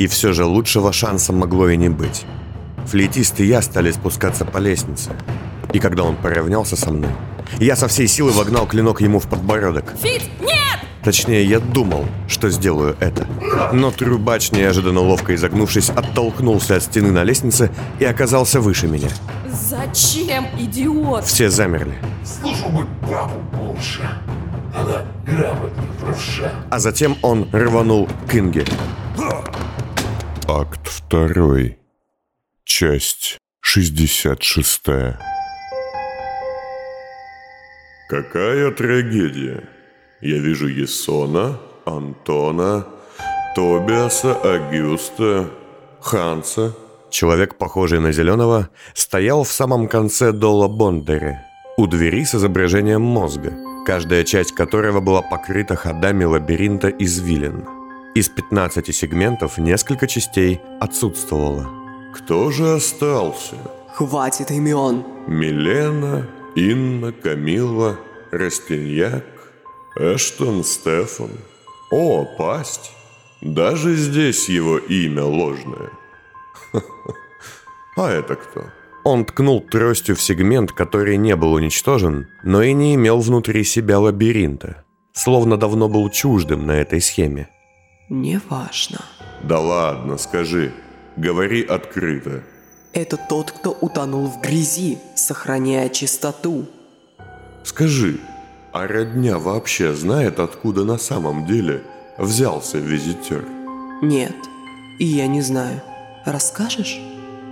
И все же лучшего шанса могло и не быть. Флейтист и я стали спускаться по лестнице. И когда он поравнялся со мной, я со всей силы вогнал клинок ему в подбородок. Фит, нет! Точнее, я думал, что сделаю это. Но трубач, неожиданно ловко изогнувшись, оттолкнулся от стены на лестнице и оказался выше меня. Зачем, идиот? Все замерли. Слушал бы папу больше. Она грамотно правша. А затем он рванул к Инге. Акт второй. Часть 66. Какая трагедия. Я вижу Есона, Антона, Тобиаса, Агюста, Ханса. Человек, похожий на зеленого, стоял в самом конце Дола Бондере, у двери с изображением мозга, каждая часть которого была покрыта ходами лабиринта извилин. Из 15 сегментов несколько частей отсутствовало. Кто же остался? Хватит имен. Милена, Инна, Камилла, Растиньяк, Эштон, Стефан. О, пасть. Даже здесь его имя ложное. А это кто? Он ткнул тростью в сегмент, который не был уничтожен, но и не имел внутри себя лабиринта, словно давно был чуждым на этой схеме. Неважно. Да ладно, скажи. Говори открыто. Это тот, кто утонул в грязи, сохраняя чистоту. Скажи, а родня вообще знает, откуда на самом деле взялся визитер? Нет, и я не знаю. Расскажешь?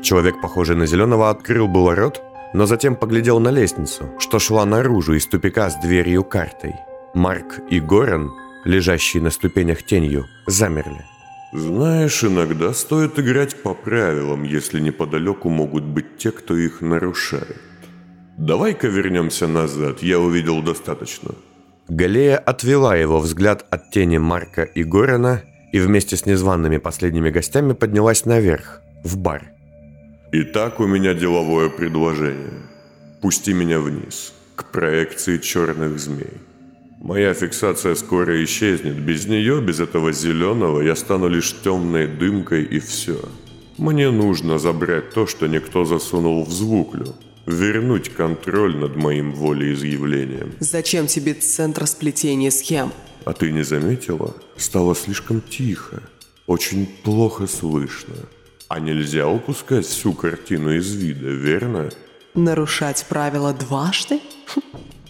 Человек, похожий на зеленого, открыл было рот, но затем поглядел на лестницу, что шла наружу из тупика с дверью картой. Марк и Горан, лежащие на ступенях тенью, замерли. Знаешь, иногда стоит играть по правилам, если неподалеку могут быть те, кто их нарушает. Давай-ка вернемся назад, я увидел достаточно. Галея отвела его взгляд от тени Марка и Горана и вместе с незваными последними гостями поднялась наверх, в бар. Итак, у меня деловое предложение. Пусти меня вниз, к проекции черных змей. Моя фиксация скоро исчезнет. Без нее, без этого зеленого, я стану лишь темной дымкой и все. Мне нужно забрать то, что никто засунул в звуклю. Вернуть контроль над моим волеизъявлением. Зачем тебе центр сплетения схем? А ты не заметила? Стало слишком тихо. Очень плохо слышно. А нельзя упускать всю картину из вида, верно? Нарушать правила дважды? Хм,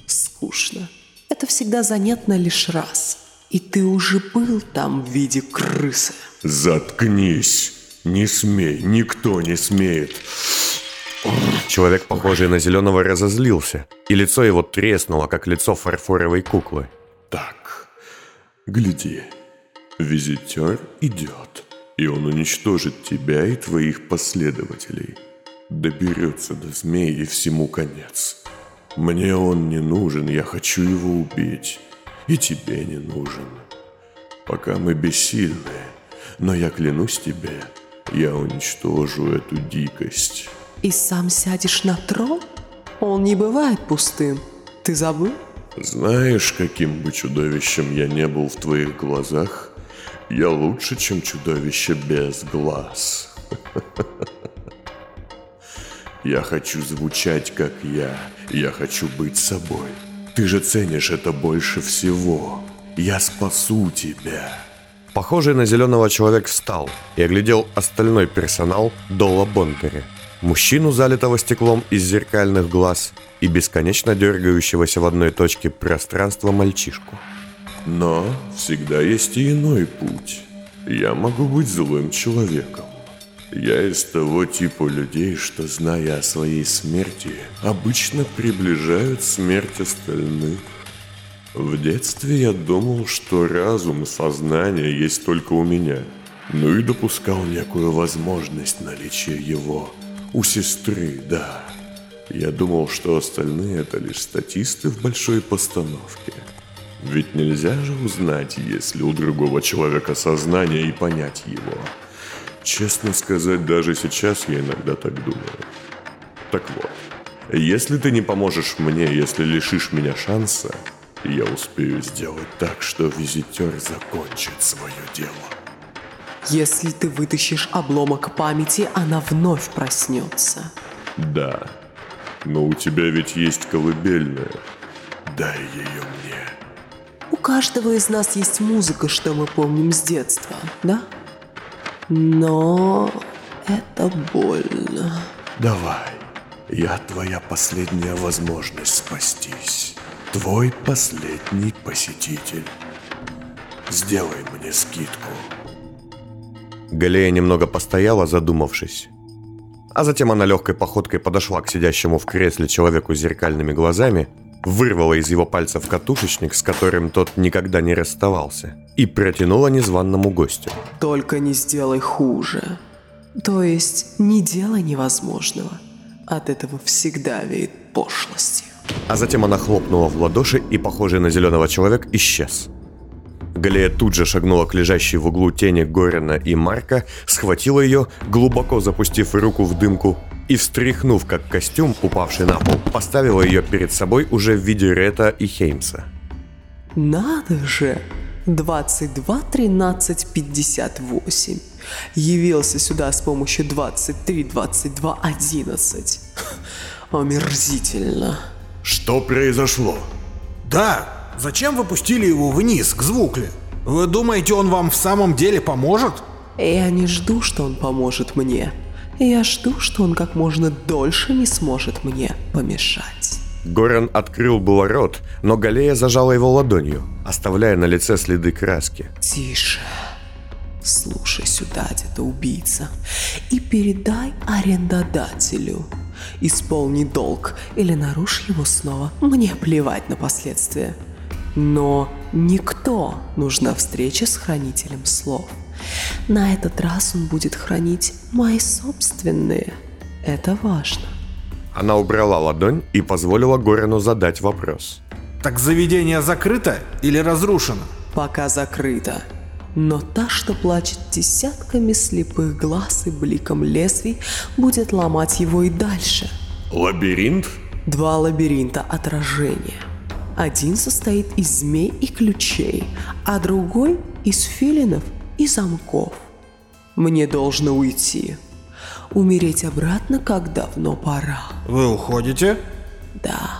скучно. Это всегда занятно лишь раз. И ты уже был там в виде крысы. Заткнись! Не смей, никто не смеет. Человек, похожий на зеленого, разозлился, и лицо его треснуло, как лицо фарфоровой куклы. Так, гляди. Визитер идет, и он уничтожит тебя и твоих последователей. Доберется до змей и всему конец. Мне он не нужен, я хочу его убить. И тебе не нужен. Пока мы бессильны, но я клянусь тебе, я уничтожу эту дикость. И сам сядешь на трон? Он не бывает пустым. Ты забыл? Знаешь, каким бы чудовищем я не был в твоих глазах, я лучше, чем чудовище без глаз. Я хочу звучать, как я. Я хочу быть собой. Ты же ценишь это больше всего. Я спасу тебя. Похожий на зеленого человек встал и оглядел остальной персонал Дола Бонкери. Мужчину, залитого стеклом из зеркальных глаз, и бесконечно дергающегося в одной точке пространства мальчишку. Но всегда есть и иной путь. Я могу быть злым человеком. Я из того типа людей, что, зная о своей смерти, обычно приближают смерть остальных. В детстве я думал, что разум сознание есть только у меня. Ну и допускал некую возможность наличия его. У сестры, да. Я думал, что остальные это лишь статисты в большой постановке. Ведь нельзя же узнать, есть ли у другого человека сознание и понять его. Честно сказать, даже сейчас я иногда так думаю. Так вот, если ты не поможешь мне, если лишишь меня шанса, я успею сделать так, что визитер закончит свое дело. Если ты вытащишь обломок памяти, она вновь проснется. Да, но у тебя ведь есть колыбельная. Дай ее мне. У каждого из нас есть музыка, что мы помним с детства, да? Но это больно. Давай, я твоя последняя возможность спастись. Твой последний посетитель. Сделай мне скидку. Галея немного постояла, задумавшись. А затем она легкой походкой подошла к сидящему в кресле человеку с зеркальными глазами, вырвала из его пальцев катушечник, с которым тот никогда не расставался, и протянула незваному гостю. Только не сделай хуже. То есть не делай невозможного. От этого всегда веет пошлостью. А затем она хлопнула в ладоши, и похожий на зеленого человек исчез. Галея тут же шагнула к лежащей в углу тени Горина и Марка, схватила ее, глубоко запустив руку в дымку, и, встряхнув как костюм, упавший на пол, поставила ее перед собой уже в виде Рета и Хеймса. Надо же! 22 13 58. Явился сюда с помощью 23 22 11. Омерзительно. Что произошло? Да, зачем вы пустили его вниз, к звукле? Вы думаете, он вам в самом деле поможет? Я не жду, что он поможет мне. Я жду, что он как можно дольше не сможет мне помешать. Горан открыл было рот, но Галея зажала его ладонью, оставляя на лице следы краски. Тише. Слушай сюда, это убийца, и передай арендодателю. Исполни долг или нарушь его снова. Мне плевать на последствия. Но никто нужна встреча с хранителем слов. На этот раз он будет хранить мои собственные. Это важно. Она убрала ладонь и позволила Горану задать вопрос. Так заведение закрыто или разрушено? Пока закрыто. Но та, что плачет десятками слепых глаз и бликом лезвий, будет ломать его и дальше. Лабиринт? Два лабиринта отражения. Один состоит из змей и ключей, а другой из филинов и замков. Мне должно уйти. Умереть обратно, как давно пора. Вы уходите? Да.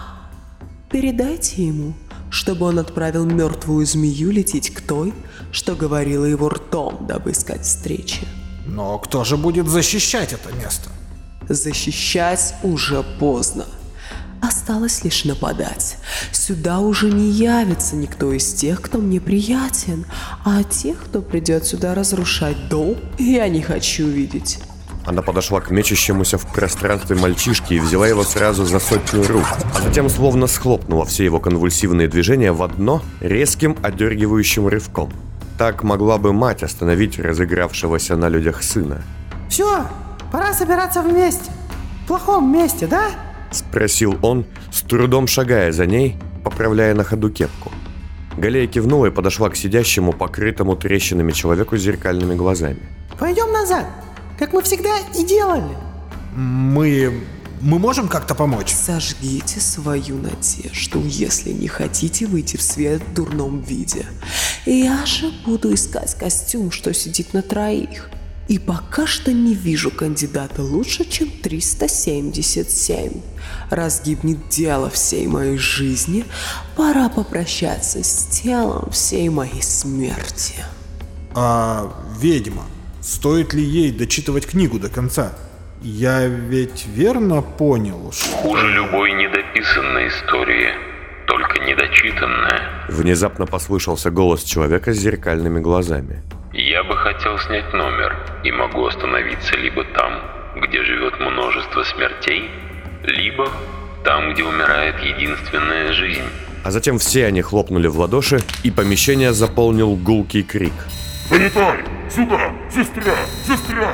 Передайте ему, чтобы он отправил мертвую змею лететь к той, что говорила его ртом, дабы искать встречи. Но кто же будет защищать это место? Защищать уже поздно. Осталось лишь нападать. Сюда уже не явится никто из тех, кто мне приятен, а тех, кто придет сюда разрушать дом, я не хочу видеть. Она подошла к мечущемуся в пространстве мальчишке и взяла его сразу за сотню рук, а затем словно схлопнула все его конвульсивные движения в одно резким одергивающим рывком. Так могла бы мать остановить разыгравшегося на людях сына. Все, пора собираться вместе. В плохом месте, да? Спросил он, с трудом шагая за ней, поправляя на ходу кепку. Галея кивнула и подошла к сидящему, покрытому трещинами человеку с зеркальными глазами. Пойдем назад, как мы всегда и делали. Мы... мы можем как-то помочь? Сожгите свою надежду, если не хотите выйти в свет в дурном виде. Я же буду искать костюм, что сидит на троих. И пока что не вижу кандидата лучше, чем 377. Раз гибнет дело всей моей жизни, пора попрощаться с телом всей моей смерти. А ведьма, стоит ли ей дочитывать книгу до конца? Я ведь верно понял, что... Хуже любой недописанной истории, только недочитанная. Внезапно послышался голос человека с зеркальными глазами. Я бы хотел снять номер и могу остановиться либо там, где живет множество смертей, либо там, где умирает единственная жизнь. А затем все они хлопнули в ладоши, и помещение заполнил гулкий крик. Вылетай! Сюда! Сестра! Сестра!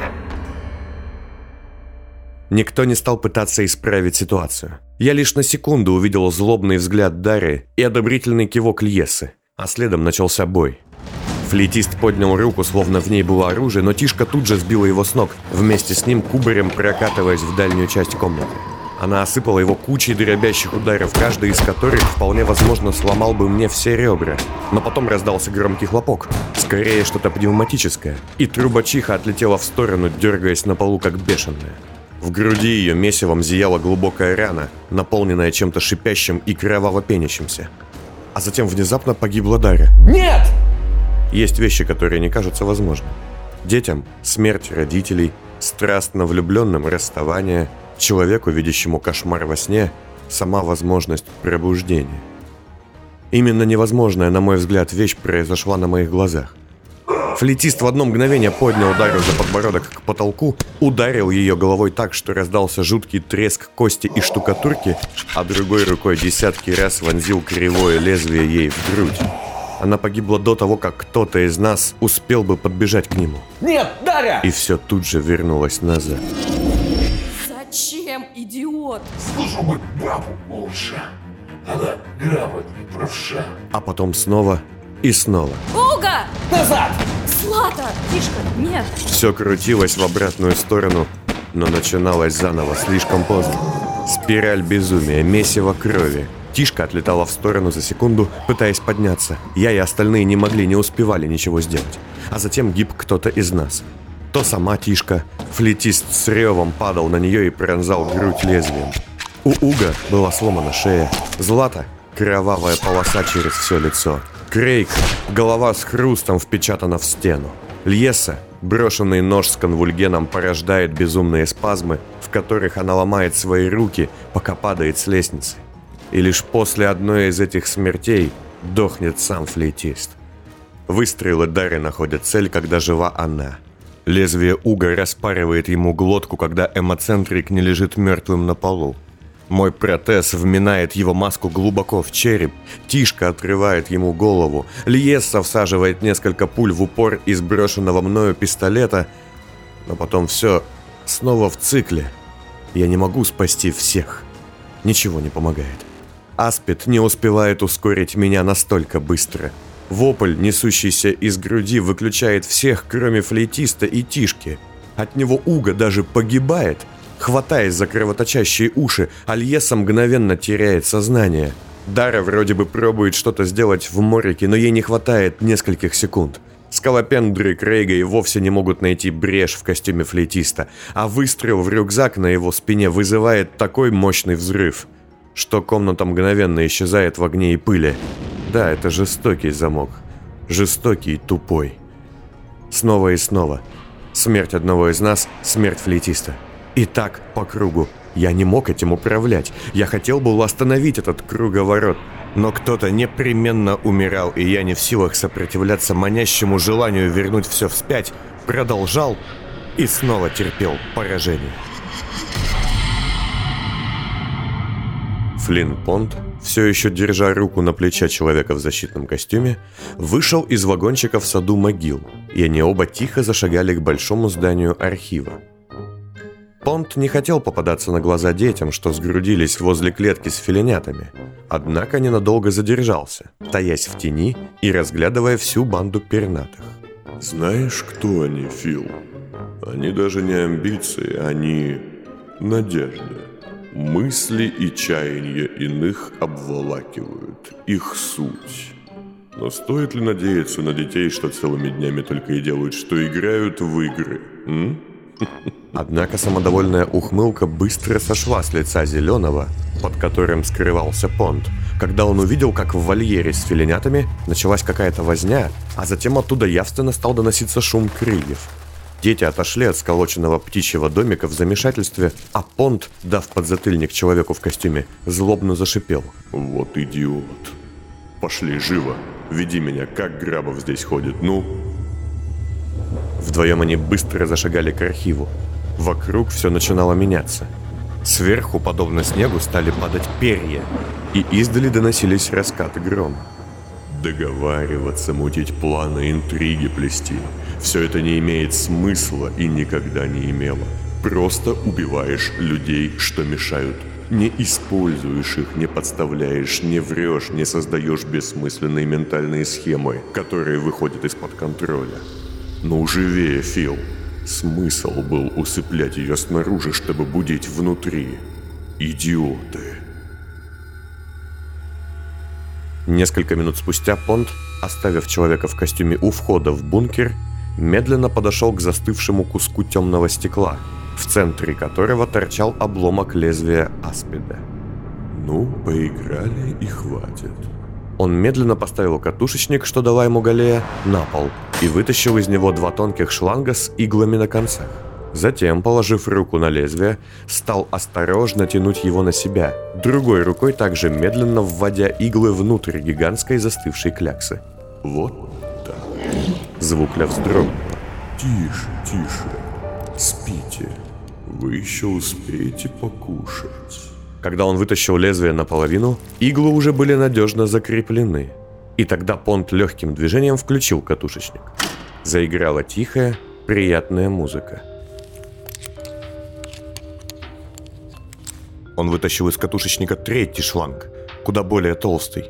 Никто не стал пытаться исправить ситуацию. Я лишь на секунду увидел злобный взгляд Дарьи и одобрительный кивок Льесы, а следом начался бой. Флейтист поднял руку, словно в ней было оружие, но Тишка тут же сбила его с ног, вместе с ним кубарем прокатываясь в дальнюю часть комнаты. Она осыпала его кучей дробящих ударов, каждый из которых вполне возможно сломал бы мне все ребра. Но потом раздался громкий хлопок, скорее что-то пневматическое, и трубачиха отлетела в сторону, дергаясь на полу как бешеная. В груди ее месивом зияла глубокая рана, наполненная чем-то шипящим и кроваво пенящимся. А затем внезапно погибла Дарья. Нет! Есть вещи, которые не кажутся возможными. Детям – смерть родителей, страстно влюбленным – расставание, человеку, видящему кошмар во сне – сама возможность пробуждения. Именно невозможная, на мой взгляд, вещь произошла на моих глазах. Флетист в одно мгновение поднял ударил за подбородок к потолку, ударил ее головой так, что раздался жуткий треск кости и штукатурки, а другой рукой десятки раз вонзил кривое лезвие ей в грудь. Она погибла до того, как кто-то из нас успел бы подбежать к нему. Нет, Дарья! И все тут же вернулось назад. Зачем, идиот? Слышу быть бабу лучше. Она грамотнее правша. А потом снова и снова. Уга! Назад! Злата! Тишка, нет! Все крутилось в обратную сторону, но начиналось заново слишком поздно. Спираль безумия, месиво крови. Тишка отлетала в сторону за секунду, пытаясь подняться. Я и остальные не могли, не успевали ничего сделать. А затем гиб кто-то из нас. То сама Тишка, флетист с ревом падал на нее и пронзал грудь лезвием. У Уга была сломана шея. Злата – кровавая полоса через все лицо. Крейг – голова с хрустом впечатана в стену. Льеса – брошенный нож с конвульгеном порождает безумные спазмы, в которых она ломает свои руки, пока падает с лестницы. И лишь после одной из этих смертей дохнет сам флейтист. Выстрелы Дарьи находят цель, когда жива она. Лезвие уга распаривает ему глотку, когда эмоцентрик не лежит мертвым на полу. Мой протез вминает его маску глубоко в череп, Тишка отрывает ему голову, Льесса всаживает несколько пуль в упор из брошенного мною пистолета, но потом все снова в цикле. Я не могу спасти всех. Ничего не помогает. Аспид не успевает ускорить меня настолько быстро. Вопль, несущийся из груди, выключает всех, кроме флейтиста и Тишки. От него Уга даже погибает, хватаясь за кровоточащие уши, Альеса мгновенно теряет сознание. Дара вроде бы пробует что-то сделать в морике, но ей не хватает нескольких секунд. Скалопендры Крейга и вовсе не могут найти брешь в костюме флейтиста, а выстрел в рюкзак на его спине вызывает такой мощный взрыв, что комната мгновенно исчезает в огне и пыли. Да, это жестокий замок. Жестокий и тупой. Снова и снова. Смерть одного из нас, смерть флейтиста. И так по кругу. Я не мог этим управлять. Я хотел бы остановить этот круговорот. Но кто-то непременно умирал, и я не в силах сопротивляться манящему желанию вернуть все вспять, продолжал и снова терпел поражение. Флинн Понт, все еще держа руку на плече человека в защитном костюме, вышел из вагончика в саду могил, и они оба тихо зашагали к большому зданию архива. Понт не хотел попадаться на глаза детям, что сгрудились возле клетки с филинятами, однако ненадолго задержался, таясь в тени и разглядывая всю банду пернатых. Знаешь, кто они, Фил? Они даже не амбиции, они надежда. Мысли и чаяния иных обволакивают их суть. Но стоит ли надеяться на детей, что целыми днями только и делают, что играют в игры? М? Однако самодовольная ухмылка быстро сошла с лица Зеленого, под которым скрывался понт, когда он увидел, как в вольере с филинятами началась какая-то возня, а затем оттуда явственно стал доноситься шум крыльев. Дети отошли от сколоченного птичьего домика в замешательстве, а понт, дав подзатыльник человеку в костюме, злобно зашипел. Вот идиот. Пошли, живо. Веди меня, как Грабов здесь ходит, ну? Вдвоем они быстро зашагали к архиву. Вокруг все начинало меняться. Сверху, подобно снегу, стали падать перья, и издали доносились раскаты грома. Договариваться, мутить планы, интриги плести. Все это не имеет смысла и никогда не имело. Просто убиваешь людей, что мешают. Не используешь их, не подставляешь, не врешь, не создаешь бессмысленные ментальные схемы, которые выходят из-под контроля. Ну живее, Фил. Смысл был усыплять ее снаружи, чтобы будить внутри. Идиоты. Несколько минут спустя Понт, оставив человека в костюме у входа в бункер, медленно подошел к застывшему куску темного стекла, в центре которого торчал обломок лезвия аспида. Ну, поиграли и хватит. Он медленно поставил катушечник, что дала ему Галея, на пол и вытащил из него два тонких шланга с иглами на концах. Затем, положив руку на лезвие, стал осторожно тянуть его на себя, другой рукой также медленно вводя иглы внутрь гигантской застывшей кляксы. Вот так. Звукля вздрогнула. Тише, тише. Спите. Вы еще успеете покушать. Когда он вытащил лезвие наполовину, иглы уже были надежно закреплены. И тогда Понт легким движением включил катушечник. Заиграла тихая, приятная музыка. Он вытащил из катушечника третий шланг, куда более толстый.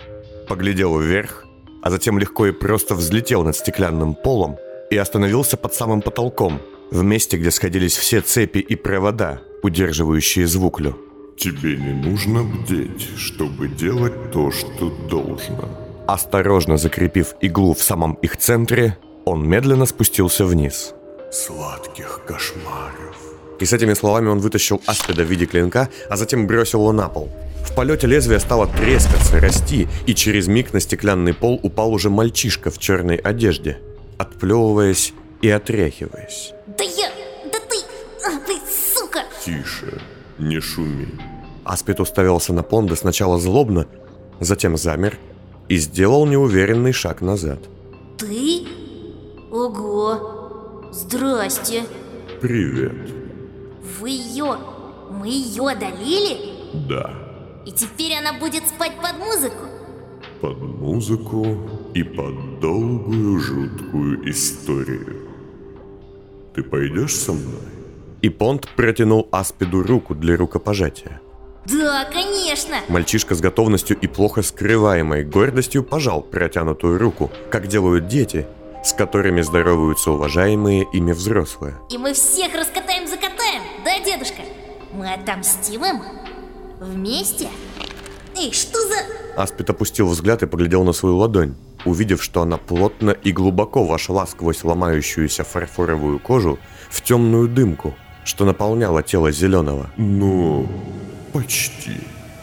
Поглядел вверх, а затем легко и просто взлетел над стеклянным полом и остановился под самым потолком, в месте, где сходились все цепи и провода, удерживающие звуклю. Тебе не нужно бдеть, чтобы делать то, что должно. Осторожно закрепив иглу в самом их центре, он медленно спустился вниз. Сладких кошмаров. И с этими словами он вытащил аспида в виде клинка, а затем бросил его на пол. В полете лезвие стало трескаться, расти, и через миг на стеклянный пол упал уже мальчишка в черной одежде, отплевываясь и отряхиваясь. Да я... Да ты... А, ты сука! Тише, не шуми. Аспид уставился на Понда сначала злобно, затем замер и сделал неуверенный шаг назад. Ты? Ого! Здрасте! Привет. Вы ее... Мы ее одолели? Да. И теперь она будет спать под музыку? Под музыку и под долгую жуткую историю. Ты пойдешь со мной? И Понт протянул Аспиду руку для рукопожатия. Да, конечно! Мальчишка с готовностью и плохо скрываемой гордостью пожал протянутую руку, как делают дети, с которыми здороваются уважаемые ими взрослые. И мы всех раскатаем закатаем, да, дедушка? Мы отомстим им? Вместе? Эй, что за... Аспид опустил взгляд и поглядел на свою ладонь, увидев, что она плотно и глубоко вошла сквозь ломающуюся фарфоровую кожу в темную дымку, что наполняло тело зеленого. Ну, почти.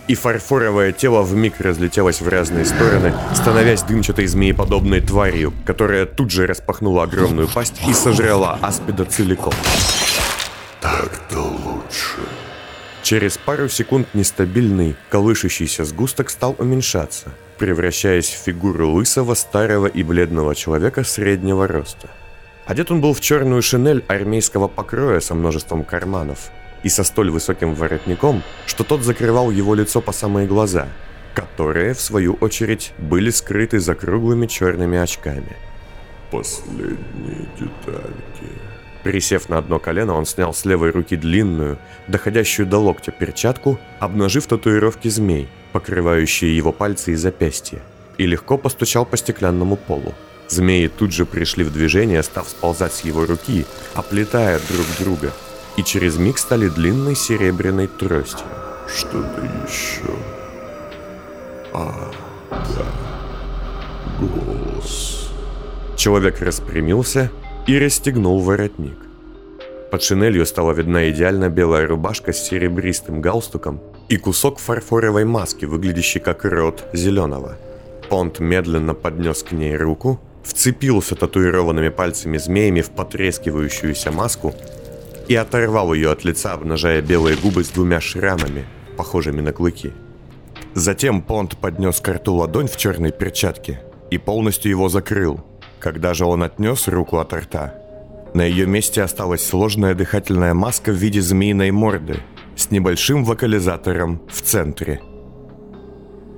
И фарфоровое тело вмиг разлетелось в разные стороны, становясь дымчатой змееподобной тварью, которая тут же распахнула огромную пасть и сожрала Аспида целиком. Так-то лучше. Через пару секунд нестабильный, колышущийся сгусток стал уменьшаться, превращаясь в фигуру лысого, старого и бледного человека среднего роста. Одет он был в черную шинель армейского покроя со множеством карманов и со столь высоким воротником, что тот закрывал его лицо по самые глаза, которые, в свою очередь, были скрыты за круглыми черными очками. Последние детальки. Присев на одно колено, он снял с левой руки длинную, доходящую до локтя перчатку, обнажив татуировки змей, покрывающие его пальцы и запястья, и легко постучал по стеклянному полу. Змеи тут же пришли в движение, став сползать с его руки, оплетая друг друга, и через миг стали длинной серебряной тростью. Что-то еще. А, да. Голос. Человек распрямился и расстегнул воротник. Под шинелью стала видна идеально белая рубашка с серебристым галстуком и кусок фарфоровой маски, выглядящий как рот зеленого. Понт медленно поднес к ней руку, вцепился татуированными пальцами змеями в потрескивающуюся маску и оторвал ее от лица, обнажая белые губы с двумя шрамами, похожими на клыки. Затем Понт поднес к рту ладонь в черной перчатке и полностью его закрыл. Когда же он отнес руку от рта, на ее месте осталась сложная дыхательная маска в виде змеиной морды с небольшим вокализатором в центре.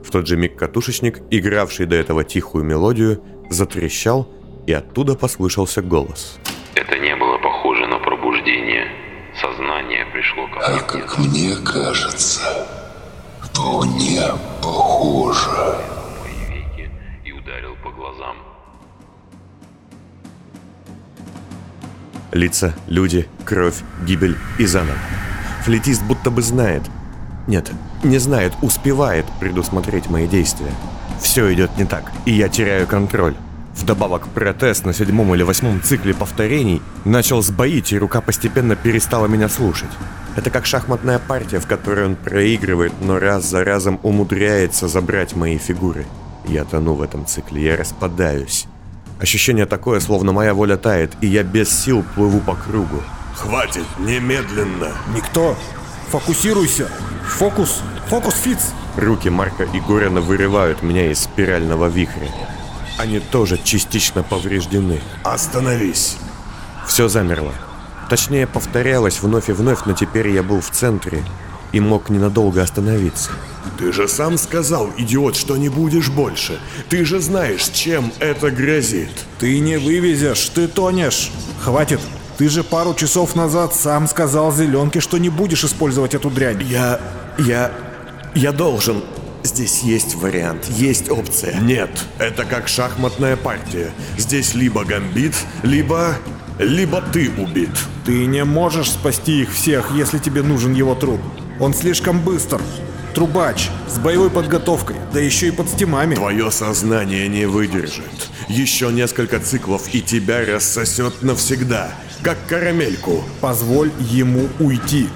В тот же миг катушечник, игравший до этого тихую мелодию, затрещал, и оттуда послышался голос. Это не было похоже на пробуждение. Сознание пришло ко А мне. как мне кажется, вполне похоже. мои веки и ударил по глазам. Лица, люди, кровь, гибель и заново. Флетист будто бы знает. Нет, не знает, успевает предусмотреть мои действия. Все идет не так, и я теряю контроль. Вдобавок протест на седьмом или восьмом цикле повторений начал сбоить, и рука постепенно перестала меня слушать. Это как шахматная партия, в которой он проигрывает, но раз за разом умудряется забрать мои фигуры. Я тону в этом цикле, я распадаюсь. Ощущение такое, словно моя воля тает, и я без сил плыву по кругу. Хватит, немедленно! Никто! Фокусируйся! Фокус! Фокус, Фиц! Руки Марка и Горина вырывают меня из спирального вихря. Они тоже частично повреждены. Остановись! Все замерло. Точнее, повторялось вновь и вновь, но теперь я был в центре и мог ненадолго остановиться. Ты же сам сказал, идиот, что не будешь больше. Ты же знаешь, чем это грозит. Ты не вывезешь, ты тонешь. Хватит. Ты же пару часов назад сам сказал Зеленке, что не будешь использовать эту дрянь. Я... я... я должен... Здесь есть вариант, есть опция. Нет, это как шахматная партия. Здесь либо гамбит, либо... либо ты убит. Ты не можешь спасти их всех, если тебе нужен его труп. Он слишком быстр. Трубач, с боевой подготовкой, да еще и под стимами. Твое сознание не выдержит. Еще несколько циклов и тебя рассосет навсегда, как карамельку. Позволь ему уйти.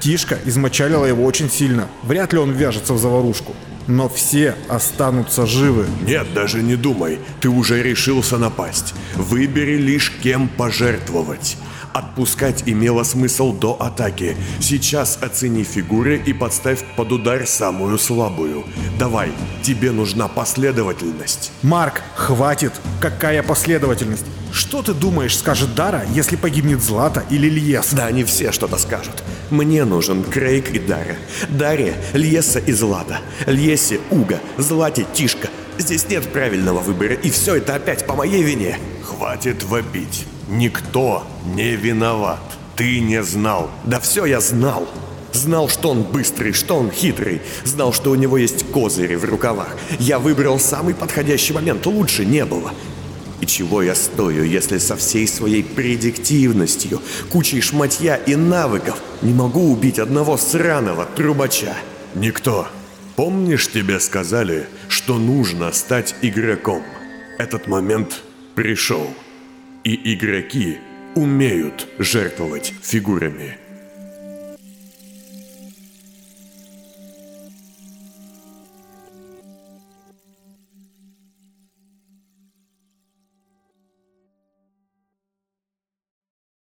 Тишка измочалила его очень сильно. Вряд ли он вяжется в заварушку. Но все останутся живы. Нет, даже не думай. Ты уже решился напасть. Выбери лишь кем пожертвовать. Отпускать имело смысл до атаки. Сейчас оцени фигуры и подставь под удар самую слабую. Давай, тебе нужна последовательность. Марк, хватит. Какая последовательность? Что ты думаешь, скажет Дара, если погибнет Злата или Льес? Да они все что-то скажут. Мне нужен Крейг и Дара. Даре, Льеса и Злата. Льесе, Уга, Злате, Тишка. Здесь нет правильного выбора, и все это опять по моей вине. Хватит вопить. Никто не виноват. Ты не знал. Да все я знал. Знал, что он быстрый, что он хитрый. Знал, что у него есть козыри в рукавах. Я выбрал самый подходящий момент, лучше не было. И чего я стою, если со всей своей предиктивностью, кучей шматья и навыков не могу убить одного сраного трубача? Никто. Помнишь, тебе сказали, что нужно стать игроком? Этот момент пришел. И игроки умеют жертвовать фигурами.